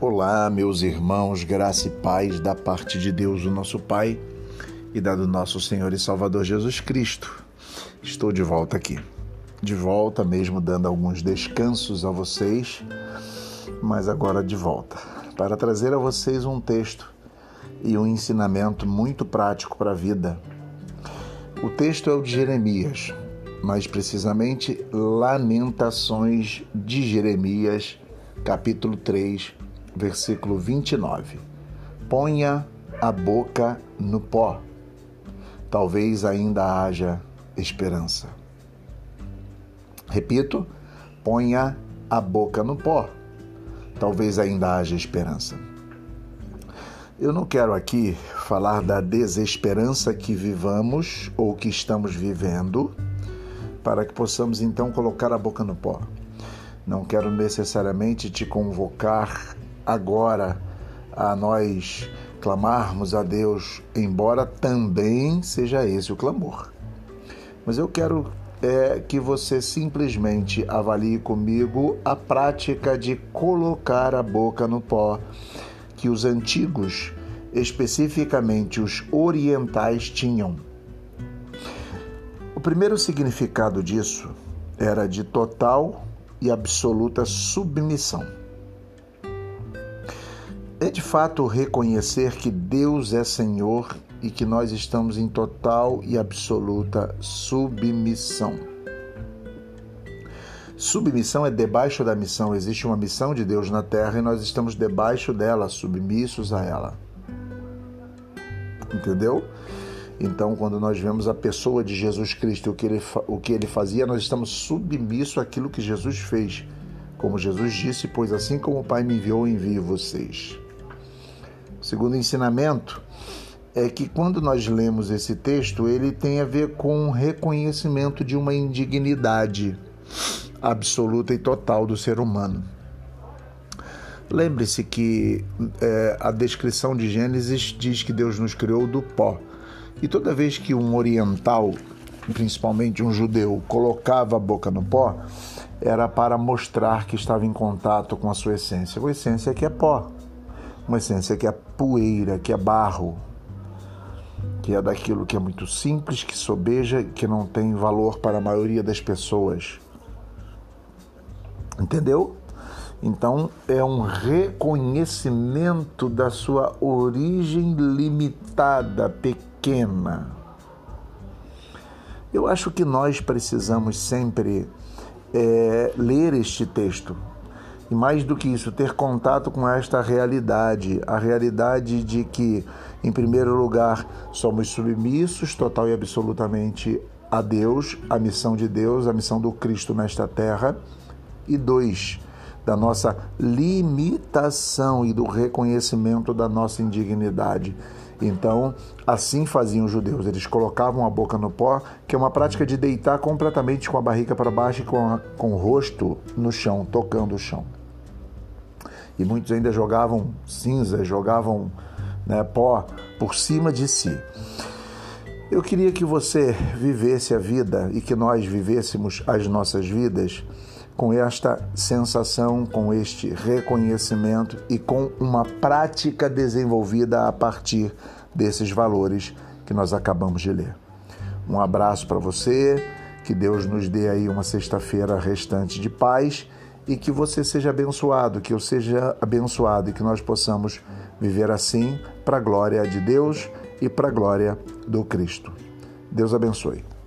Olá, meus irmãos, graça e paz da parte de Deus, o nosso Pai, e da do nosso Senhor e Salvador Jesus Cristo. Estou de volta aqui. De volta, mesmo dando alguns descansos a vocês, mas agora de volta, para trazer a vocês um texto e um ensinamento muito prático para a vida. O texto é o de Jeremias, mais precisamente Lamentações de Jeremias, capítulo 3, versículo 29. Ponha a boca no pó, talvez ainda haja esperança. Repito, ponha a boca no pó, talvez ainda haja esperança. Eu não quero aqui falar da desesperança que vivamos ou que estamos vivendo, para que possamos então colocar a boca no pó. Não quero necessariamente te convocar agora a nós clamarmos a Deus, embora também seja esse o clamor. Mas eu quero é que você simplesmente avalie comigo a prática de colocar a boca no pó que os antigos, especificamente os orientais, tinham. O primeiro significado disso era de total e absoluta submissão é de fato reconhecer que Deus é Senhor e que nós estamos em total e absoluta submissão. Submissão é debaixo da missão. Existe uma missão de Deus na terra e nós estamos debaixo dela, submissos a ela. Entendeu? Então, quando nós vemos a pessoa de Jesus Cristo, o que ele, o que ele fazia, nós estamos submissos àquilo que Jesus fez. Como Jesus disse, pois assim como o Pai me enviou, envio vocês segundo ensinamento, é que quando nós lemos esse texto, ele tem a ver com o reconhecimento de uma indignidade absoluta e total do ser humano. Lembre-se que é, a descrição de Gênesis diz que Deus nos criou do pó. E toda vez que um oriental, principalmente um judeu, colocava a boca no pó, era para mostrar que estava em contato com a sua essência. A essência é que é pó uma essência que é poeira, que é barro, que é daquilo que é muito simples, que sobeja, que não tem valor para a maioria das pessoas. Entendeu? Então é um reconhecimento da sua origem limitada, pequena. Eu acho que nós precisamos sempre é, ler este texto e mais do que isso, ter contato com esta realidade, a realidade de que, em primeiro lugar, somos submissos total e absolutamente a Deus, a missão de Deus, a missão do Cristo nesta terra, e dois, da nossa limitação e do reconhecimento da nossa indignidade. Então, assim faziam os judeus. Eles colocavam a boca no pó, que é uma prática de deitar completamente com a barriga para baixo e com, a, com o rosto no chão, tocando o chão e muitos ainda jogavam cinza, jogavam né, pó por cima de si. Eu queria que você vivesse a vida e que nós vivêssemos as nossas vidas com esta sensação, com este reconhecimento e com uma prática desenvolvida a partir desses valores que nós acabamos de ler. Um abraço para você, que Deus nos dê aí uma sexta-feira restante de paz e que você seja abençoado, que eu seja abençoado e que nós possamos viver assim para a glória de Deus e para a glória do Cristo. Deus abençoe.